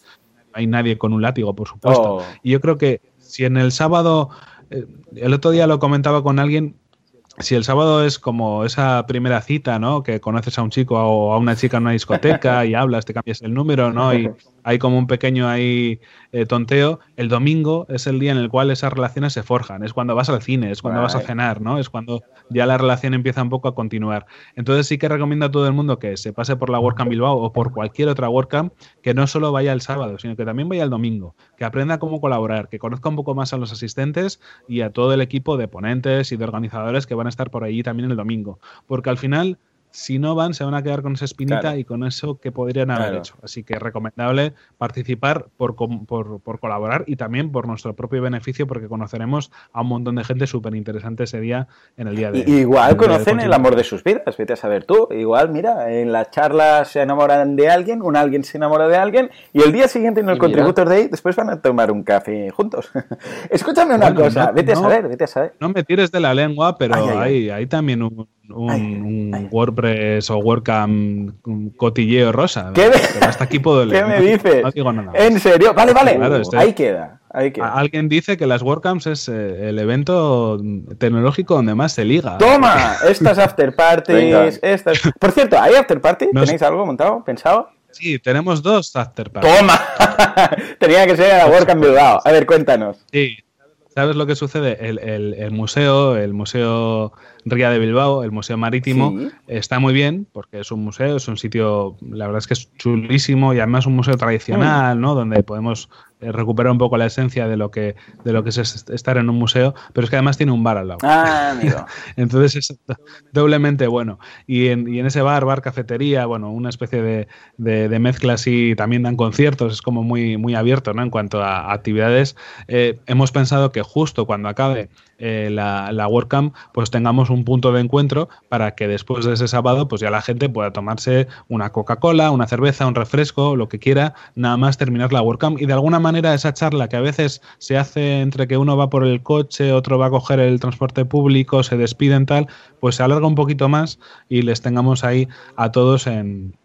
hay nadie con un látigo, por supuesto. Oh. Y yo creo que si en el sábado, eh, el otro día lo comentaba con alguien, si el sábado es como esa primera cita, ¿no? Que conoces a un chico o a una chica en una discoteca y hablas, te cambias el número, ¿no? Y hay como un pequeño ahí eh, tonteo. El domingo es el día en el cual esas relaciones se forjan. Es cuando vas al cine, es cuando vas a cenar, ¿no? Es cuando ya la relación empieza un poco a continuar. Entonces sí que recomiendo a todo el mundo que se pase por la WordCamp Bilbao o por cualquier otra WordCamp, que no solo vaya el sábado, sino que también vaya el domingo, que aprenda cómo colaborar, que conozca un poco más a los asistentes y a todo el equipo de ponentes y de organizadores que van a estar por allí también el domingo. Porque al final si no van, se van a quedar con esa espinita y con eso que podrían haber hecho. Así que recomendable participar por, por, colaborar y también por nuestro propio beneficio, porque conoceremos a un montón de gente súper interesante ese día en el día de Igual conocen el amor de sus vidas, vete a saber tú. Igual, mira, en la charla se enamoran de alguien, un alguien se enamora de alguien y el día siguiente en el Contributor Day después van a tomar un café juntos. Escúchame una cosa, vete a saber, vete a saber. No me tires de la lengua, pero hay, hay también un un, WordPress o WordCamp cotilleo rosa. ¿Qué me, hasta aquí puedo leer. ¿Qué me dices? No digo nada. ¿En serio? Vale, vale. ahí queda. Ahí queda. Alguien dice que las WordCamps es eh, el evento tecnológico donde más se liga. ¡Toma! Estas after parties. estas... Por cierto, ¿hay after party? ¿Tenéis algo montado, pensado? Sí, tenemos dos after parties. ¡Toma! Tenía que ser a la WordCamp Bilbao. A ver, cuéntanos. Sí. ¿Sabes lo que sucede? El, el museo, el museo Ría de Bilbao, el Museo Marítimo, está muy bien porque es un museo, es un sitio, la verdad es que es chulísimo y además un museo tradicional, ¿no? Donde podemos eh, recuperar un poco la esencia de lo que de lo que es estar en un museo, pero es que además tiene un bar al lado. Ah, amigo. Entonces es doblemente bueno. Y en, y en, ese bar, bar, cafetería, bueno, una especie de, de, mezcla así, también dan conciertos, es como muy, muy abierto, ¿no? En cuanto a actividades, eh, hemos pensado que justo cuando acabe eh, la, la WordCamp, pues tengamos un punto de encuentro para que después de ese sábado, pues ya la gente pueda tomarse una Coca-Cola, una cerveza, un refresco, lo que quiera, nada más terminar la WordCamp. Y de alguna manera esa charla que a veces se hace entre que uno va por el coche, otro va a coger el transporte público, se despiden tal, pues se alarga un poquito más y les tengamos ahí a todos en,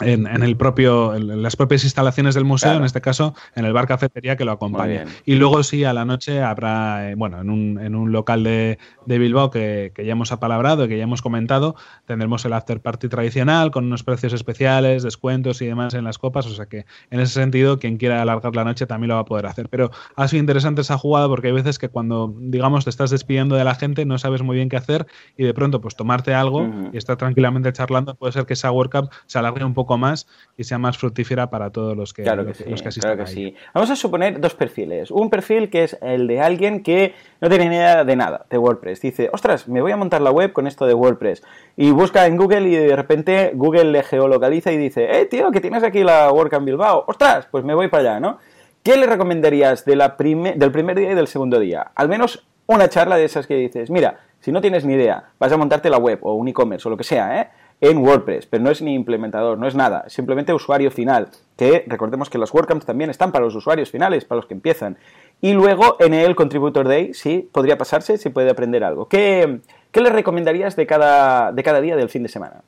en, el propio, en las propias instalaciones del museo, en este caso en el bar cafetería que lo acompaña. Y luego sí, a la noche habrá, eh, bueno, en un, en un local de, de Bilbao que, que, ya hemos apalabrado y que ya hemos comentado, tendremos el after party tradicional con unos precios especiales, descuentos y demás en las copas, o sea que en ese sentido quien quiera alargar la noche también lo va a poder hacer. Pero ha sido interesante esa jugada porque hay veces que cuando, digamos, te estás despidiendo de la gente no sabes muy bien qué hacer y de pronto pues tomarte algo y estar tranquilamente charlando, puede ser que esa World Cup se alargue un poco más y sea más fructífera para todos los que, claro que, los, sí, Claro que sí. Vamos a suponer dos perfiles. Un perfil que es el de alguien que no tiene ni idea de nada de WordPress. Dice, ostras, me voy a montar la web con esto de WordPress. Y busca en Google y de repente Google le geolocaliza y dice, eh, tío, que tienes aquí la WordCamp Bilbao. Ostras, pues me voy para allá, ¿no? ¿Qué le recomendarías de la del primer día y del segundo día? Al menos una charla de esas que dices, mira, si no tienes ni idea, vas a montarte la web o un e-commerce o lo que sea, ¿eh? En WordPress, pero no es ni implementador, no es nada, simplemente usuario final, que recordemos que las WordCamps también están para los usuarios finales, para los que empiezan. Y luego en el Contributor Day, sí, podría pasarse, se puede aprender algo. ¿Qué, qué le recomendarías de cada, de cada día del fin de semana?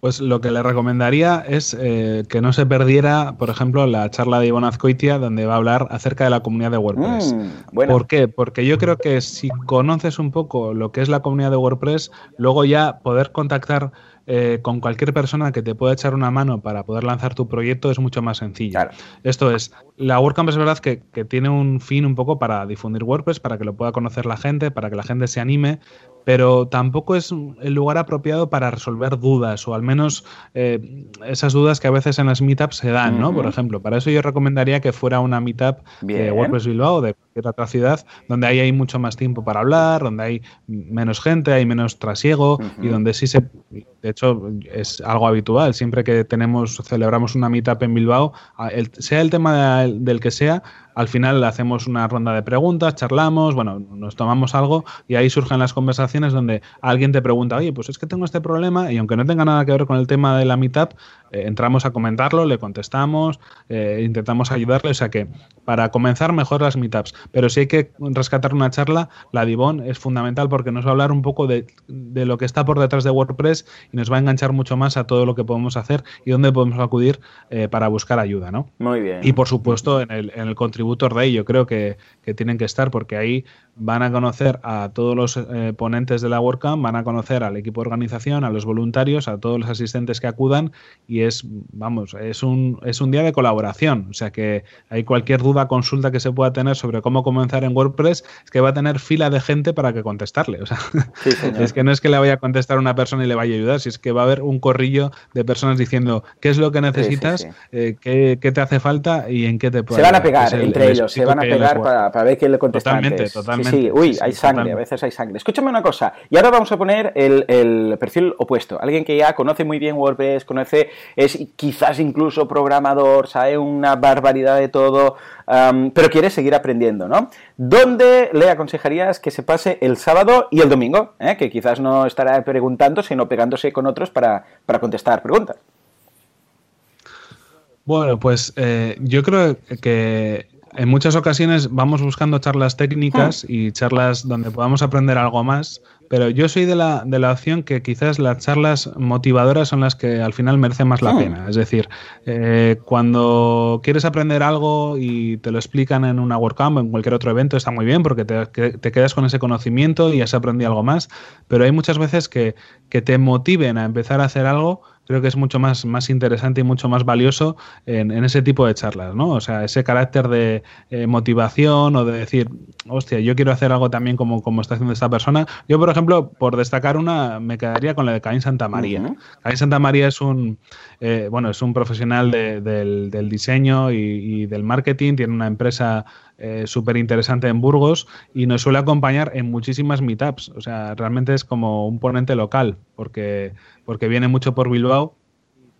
Pues lo que le recomendaría es eh, que no se perdiera, por ejemplo, la charla de Ivonne Azcoitia, donde va a hablar acerca de la comunidad de WordPress. Mm, ¿Por qué? Porque yo creo que si conoces un poco lo que es la comunidad de WordPress, luego ya poder contactar eh, con cualquier persona que te pueda echar una mano para poder lanzar tu proyecto es mucho más sencillo. Esto es, la WordCamp es verdad que, que, tiene un fin un poco para difundir WordPress, para que lo pueda conocer la gente, para que la gente se anime, pero tampoco es el lugar apropiado para resolver dudas, o al menos eh, esas dudas que a veces en las meetups se dan, ¿no? Por ejemplo, para eso yo recomendaría que fuera una meetup de WordPress Bilbao o de cualquier otra ciudad, donde ahí hay mucho más tiempo para hablar, donde hay menos gente, hay menos trasiego y donde sí se. De hecho, es algo habitual. Siempre que tenemos, celebramos una meetup en Bilbao, sea el tema del que sea, al final hacemos una ronda de preguntas, charlamos, bueno, nos tomamos algo y ahí surgen las conversaciones donde alguien te pregunta, oye, pues es que tengo este problema y aunque no tenga nada que ver con el tema de la meetup, eh, entramos a comentarlo, le contestamos, eh, intentamos ayudarle. O sea que para comenzar, mejor las meetups. Pero si hay que rescatar una charla, la Divon es fundamental porque nos va a hablar un poco de, lo que está por detrás de WordPress y nos va a enganchar mucho más a todo lo que podemos hacer y dónde podemos acudir eh, para buscar ayuda. ¿no? Muy bien. Y por supuesto, en el, en el contributor de yo creo que, que tienen que estar porque ahí van a conocer a todos los eh, ponentes de la WordCamp, van a conocer al equipo de organización, a los voluntarios, a todos los asistentes que acudan y es, vamos, es un, es un día de colaboración. O sea que hay cualquier duda, consulta que se pueda tener sobre cómo comenzar en WordPress, es que va a tener fila de gente para que contestarle. O sea, es que no es que le vaya a contestar una persona y le vaya a ayudar, si es que va a haber un corrillo de personas diciendo qué es lo que necesitas, eh, qué, qué, te hace falta y en qué te puede Se van a pegar entre ellos, se van a pegar para, para, ver quién le contesta Totalmente, totalmente sí, uy, hay sangre, a veces hay sangre. Escúchame una cosa, y ahora vamos a poner el, perfil opuesto. Alguien que ya conoce muy bien WordPress, conoce, es quizás incluso programador, sabe una barbaridad de todo, pero quiere seguir aprendiendo, ¿no? ¿Dónde le aconsejarías que se pase el sábado y el domingo? ¿Eh? Que quizás no estará preguntando, sino pegándose con otros para, contestar preguntas. Bueno, pues eh, yo creo que en muchas ocasiones vamos buscando charlas técnicas hmm. y charlas donde podamos aprender algo más, pero yo soy de la, de la opción que quizás las charlas motivadoras son las que al final merecen más la hmm. pena. Es decir, eh, cuando quieres aprender algo y te lo explican en una WordCamp o en cualquier otro evento, está muy bien porque te, te, quedas con ese conocimiento y has aprendido algo más, pero hay muchas veces que, que te motiven a empezar a hacer algo creo que es mucho más, más interesante y mucho más valioso en, ese tipo de charlas, ¿no? O sea, ese carácter de eh, motivación o de decir, hostia, yo quiero hacer algo también como, como está haciendo esta persona. Yo, por ejemplo, por destacar una, me quedaría con la de Caín Santa María. Caín Santa María es un, eh, bueno, es un profesional del, diseño y, del marketing, tiene una empresa eh, súper interesante en Burgos y nos suele acompañar en muchísimas meetups. O sea, realmente es como un ponente local, porque porque viene mucho por Bilbao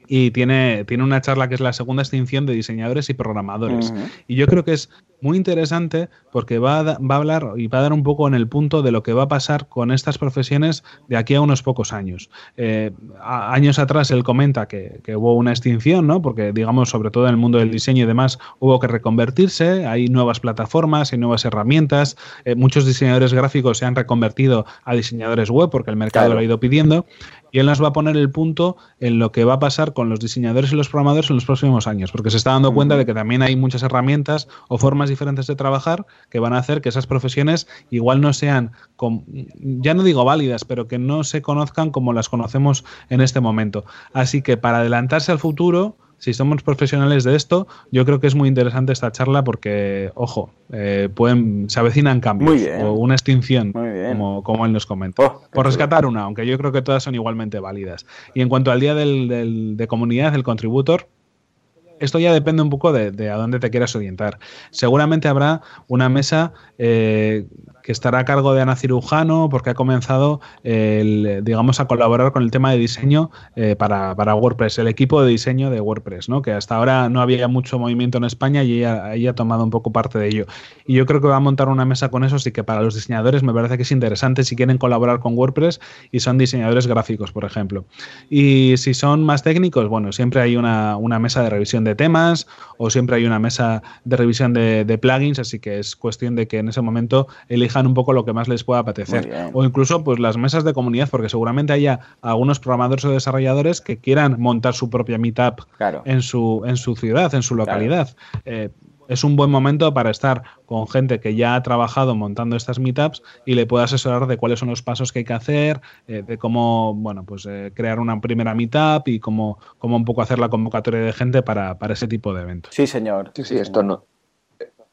y tiene, tiene una charla que es la segunda extinción de diseñadores y programadores. Y yo creo que es muy interesante porque va a, va a, hablar y va a dar un poco en el punto de lo que va a pasar con estas profesiones de aquí a unos pocos años. Eh, años atrás él comenta que, hubo una extinción, ¿no? porque digamos, sobre todo en el mundo del diseño y demás, hubo que reconvertirse, hay nuevas plataformas, hay nuevas herramientas, eh, muchos diseñadores gráficos se han reconvertido a diseñadores web porque el mercado lo ha ido pidiendo y él nos va a poner el punto en lo que va a pasar con los diseñadores y los programadores en los próximos años, porque se está dando cuenta de que también hay muchas herramientas o formas diferentes de trabajar que van a hacer que esas profesiones igual no sean, ya no digo válidas, pero que no se conozcan como las conocemos en este momento. Así que para adelantarse al futuro, si somos profesionales de esto, yo creo que es muy interesante esta charla porque, ojo, eh, pueden, se avecinan cambios o una extinción, como, como, él nos comentó. Oh, Por rescatar una, aunque yo creo que todas son igualmente válidas. Y en cuanto al día del, de comunidad, el contributor, esto ya depende un poco de, a dónde te quieras orientar. Seguramente habrá una mesa eh, que estará a cargo de Ana Cirujano porque ha comenzado, digamos, a colaborar con el tema de diseño eh, para, WordPress, el equipo de diseño de WordPress, ¿no? que hasta ahora no había mucho movimiento en España y ella, ha tomado un poco parte de ello. Y yo creo que va a montar una mesa con eso, así que para los diseñadores me parece que es interesante si quieren colaborar con WordPress y son diseñadores gráficos, por ejemplo. Y si son más técnicos, bueno, siempre hay una, mesa de revisión de temas o siempre hay una mesa de revisión de, de plugins, así que es cuestión de que en ese momento elijan un poco lo que más les pueda apetecer. O incluso pues las mesas de comunidad, porque seguramente haya algunos programadores o desarrolladores que quieran montar su propia meetup en, su, en su ciudad, en su localidad. Eh, es un buen momento para estar con gente que ya ha trabajado montando estas meetups y le pueda asesorar de cuáles son los pasos que hay que hacer, eh, de cómo, bueno, pues eh, crear una primera meetup y cómo, cómo un poco hacer la convocatoria de gente para, para ese tipo de eventos. Sí, señor. Sí, sí, esto no,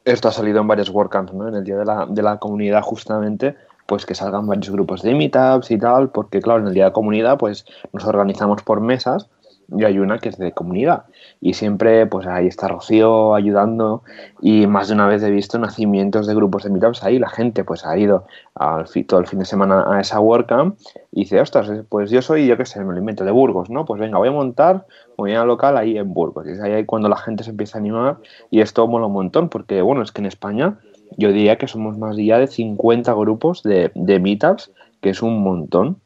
esto ha salido en varios WordCamps, ¿no? En el Día de la, de la Comunidad, justamente, pues que salgan varios grupos de meetups y tal, porque claro, en el día de comunidad pues nos organizamos por mesas y hay una que es de comunidad. Y siempre pues ahí está Rocío ayudando y más de una vez he visto nacimientos de grupos de meetups ahí. La gente pues ha ido al, todo el fin de semana a esa WordCamp y dice ostras pues yo soy yo qué sé me lo invento de Burgos no pues venga voy a montar comunidad local ahí en Burgos y es ahí cuando la gente se empieza a animar y esto mola un montón porque bueno es que en España yo diría que somos más ya de 50 grupos de, de meetups que es un montón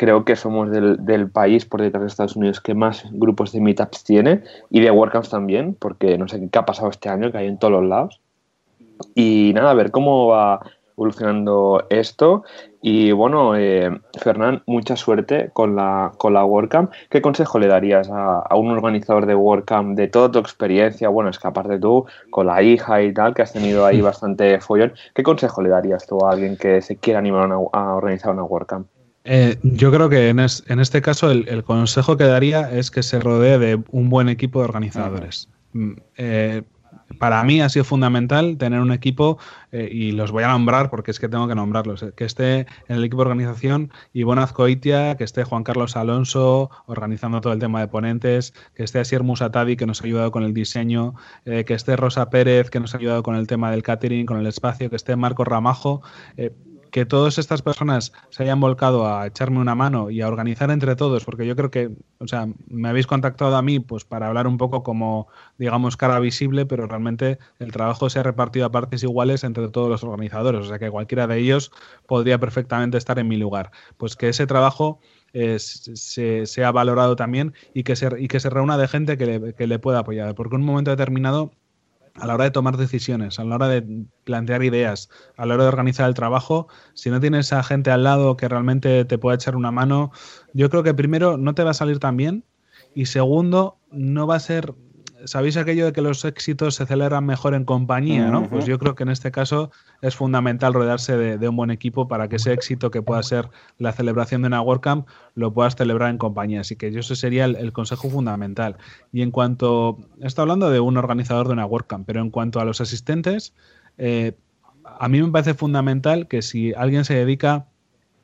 creo que somos del, país por detrás de Estados Unidos que más grupos de meetups tiene y de WordCamps también, porque no sé qué ha pasado este año, que hay en todos los lados. Y nada, a ver cómo va evolucionando esto. Y bueno, eh, Fernán, mucha suerte con la, con la WordCamp. ¿Qué consejo le darías a, un organizador de WordCamp de toda tu experiencia? Bueno, es que aparte tú, con la hija y tal, que has tenido ahí bastante follón, ¿qué consejo le darías tú a alguien que se quiera animar a organizar una WordCamp? Eh, yo creo que en, este caso el, consejo que daría es que se rodee de un buen equipo de organizadores. Eh, para mí ha sido fundamental tener un equipo, eh, y los voy a nombrar porque es que tengo que nombrarlos, que esté en el equipo de organización Ivonne Azcoitia, que esté Juan Carlos Alonso organizando todo el tema de ponentes, que esté Asier Musatadi, que nos ha ayudado con el diseño, que esté Rosa Pérez, que nos ha ayudado con el tema del catering, con el espacio, que esté Marco Ramajo que todas estas personas se hayan volcado a echarme una mano y a organizar entre todos, porque yo creo que, o sea, me habéis contactado a mí pues para hablar un poco como, digamos, cara visible, pero realmente el trabajo se ha repartido a partes iguales entre todos los organizadores, o sea que cualquiera de ellos podría perfectamente estar en mi lugar. Pues que ese trabajo eh, se, ha valorado también y que se, y que se reúna de gente que le, que le pueda apoyar, porque en un momento determinado a la hora de tomar decisiones, a la hora de plantear ideas, a la hora de organizar el trabajo, si no tienes a gente al lado que realmente te pueda echar una mano, yo creo que primero no te va a salir tan bien y segundo no va a ser ¿sabéis aquello de que los éxitos se celebran mejor en compañía? ¿no? Pues yo creo que en este caso es fundamental rodearse de, un buen equipo para que ese éxito que pueda ser la celebración de una WordCamp lo puedas celebrar en compañía. Así que yo ese sería el, consejo fundamental. Y en cuanto, estoy hablando de un organizador de una WordCamp, pero en cuanto a los asistentes, eh, a mí me parece fundamental que si alguien se dedica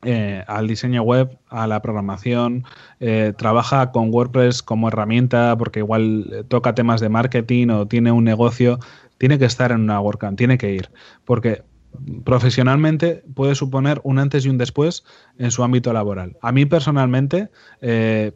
eh, al diseño web, a la programación, eh, trabaja con WordPress como herramienta porque igual eh, toca temas de marketing o tiene un negocio, tiene que estar en una WordCamp, tiene que ir, porque profesionalmente puede suponer un antes y un después en su ámbito laboral. A mí personalmente,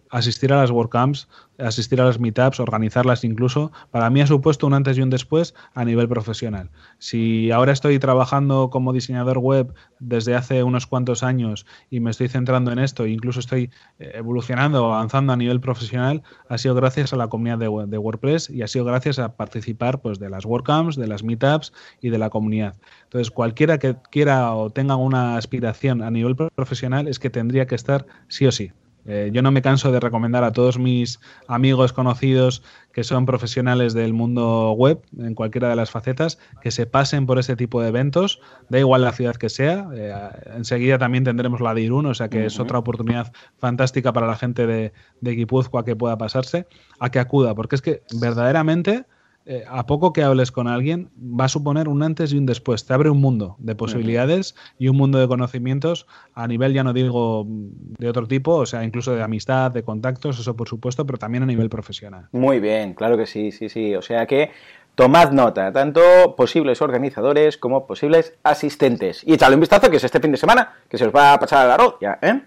asistir a las WordCamps asistir a las meetups, organizarlas incluso, para mí ha supuesto un antes y un después a nivel profesional. Si ahora estoy trabajando como diseñador web desde hace unos cuantos años y me estoy centrando en esto, incluso estoy eh, evolucionando avanzando a nivel profesional, ha sido gracias a la comunidad de, WordPress y ha sido gracias a participar pues, de las WordCamps, de las meetups y de la comunidad. Entonces, cualquiera que quiera o tenga una aspiración a nivel profesional es que tendría que estar sí o sí. Eh, yo no me canso de recomendar a todos mis amigos conocidos que son profesionales del mundo web, en cualquiera de las facetas, que se pasen por ese tipo de eventos, da igual la ciudad que sea. Eh, enseguida también tendremos la de Irún, o sea que es otra oportunidad fantástica para la gente de, de Guipúzcoa que pueda pasarse, a que acuda, porque es que verdaderamente eh, a poco que hables con alguien, va a suponer un antes y un después. Te abre un mundo de posibilidades y un mundo de conocimientos a nivel, ya no digo de otro tipo, o sea, incluso de amistad, de contactos, eso por supuesto, pero también a nivel profesional. Muy bien, claro que sí, sí, sí. O sea que tomad nota, tanto posibles organizadores como posibles asistentes. Y echadle un vistazo que es este fin de semana, que se os va a pasar al arroz ya, ¿eh?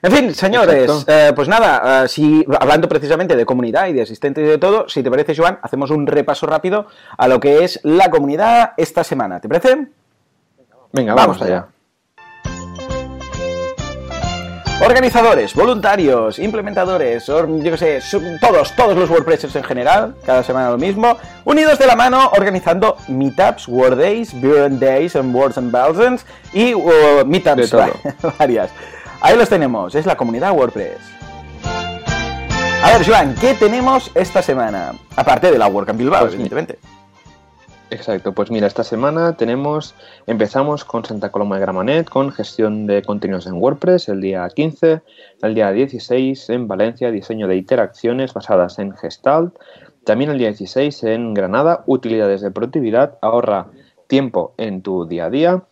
En fin, señores, eh, pues nada, eh, si, hablando precisamente de comunidad y de asistentes y de todo, si te parece, Joan, hacemos un repaso rápido a lo que es la comunidad esta semana. ¿Te parece? Venga, vamos, allá. Organizadores, voluntarios, implementadores, yo qué sé, todos, todos los WordPressers en general, cada semana lo mismo, unidos de la mano organizando meetups, Word Days, Days, and Words and Thousands y uh, meetups varias. Ahí los tenemos, es la comunidad WordPress. A ver, Joan, ¿qué tenemos esta semana? Aparte de la WordCamp Bilbao, pues evidentemente. Exacto, pues mira, esta semana tenemos, empezamos con Santa Coloma de Gramanet, con gestión de contenidos en WordPress, el día 15, el día 16 en Valencia, diseño de interacciones basadas en Gestalt, también el día 16 en Granada, utilidades de productividad, ahorra tiempo en tu día a día,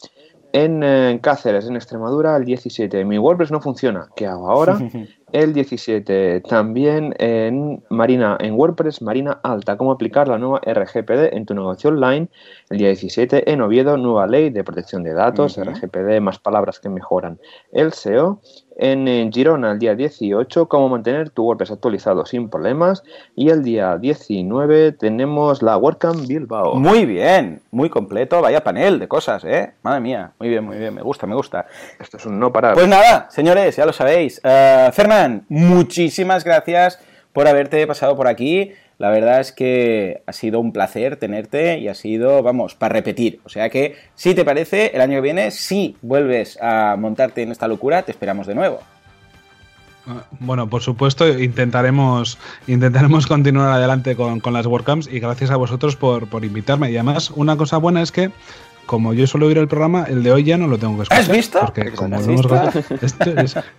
en, eh, Cáceres, en Extremadura, el 17. Mi WordPress no funciona. ¿Qué hago ahora? el 17. También en Marina, en WordPress, Marina Alta. Cómo aplicar la nueva RGPD en tu negocio online. El día 17 en Oviedo, nueva ley de protección de datos, RGPD, más palabras que mejoran el SEO en Girona el día 18, cómo mantener tu WordPress actualizado sin problemas. Y el día 19 tenemos la WordCamp Bilbao. Muy bien, muy completo, vaya panel de cosas, ¿eh? Madre mía, muy bien, muy bien, me gusta, me gusta. Esto es un no parar. Pues nada, señores, ya lo sabéis. Uh, Muchísimas gracias por haberte pasado por aquí. La verdad es que ha sido un placer tenerte y ha sido, vamos, para repetir. O sea que, si te parece, el año que viene, si vuelves a montarte en esta locura, te esperamos de nuevo. Bueno, por supuesto, intentaremos, intentaremos continuar adelante con, las WordCamps y gracias a vosotros por, por invitarme. Y además, una cosa buena es que como yo suelo oír el programa, el de hoy ya no lo tengo que escuchar. ¿Has visto? Porque como hemos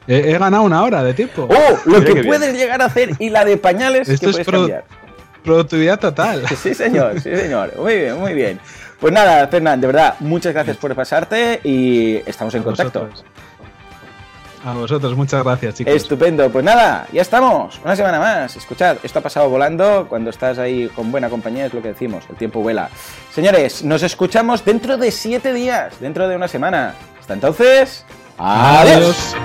he, ganado una hora de tiempo. ¡Oh! Lo que puedes llegar a hacer y la de pañales que puedes cambiar. Productividad total. Sí, señor, sí, señor. Muy bien, muy bien. Pues nada, Fernán, de verdad, muchas gracias por pasarte y estamos en contacto. A vosotros, muchas gracias, chicos. Estupendo, pues nada, ya estamos, una semana más. Escuchad, esto ha pasado volando, cuando estás ahí con buena compañía es lo que decimos, el tiempo vuela. Señores, nos escuchamos dentro de siete días, dentro de una semana. Hasta entonces, adiós.